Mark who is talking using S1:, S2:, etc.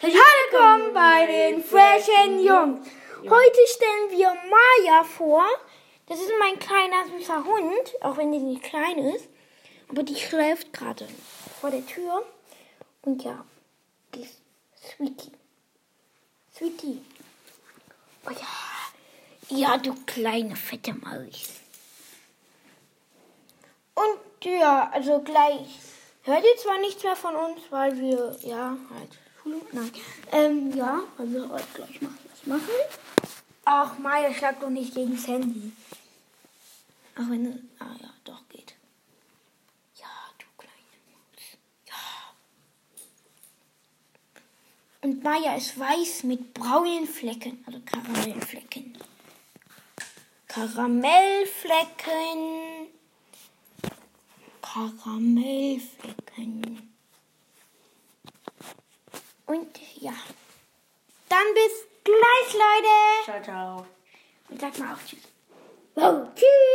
S1: Willkommen bei den Frechen Jungs. Heute stellen wir Maya vor. Das ist mein kleiner süßer Hund, auch wenn die nicht klein ist. Aber die schläft gerade vor der Tür. Und ja, die ist Sweetie. Sweetie. Oh ja. Ja, du kleine fette Maus. Und ja, also gleich hört ihr zwar nichts mehr von uns, weil wir, ja, halt, Schule, nein. Ähm, ja, wir heute gleich machen, was machen. Ach, Maya, schlag doch nicht gegen das Handy. Auch wenn, es- ah ja, doch, geht. Ja, du kleine Maus. Ja. Und Maya ist weiß mit braunen Flecken, also Karamellflecken. Karamellflecken. Karamellflecken. Und ja. Dann bis gleich, Leute.
S2: Ciao, ciao.
S1: Und sag mal auch Tschüss. Wow, tschüss.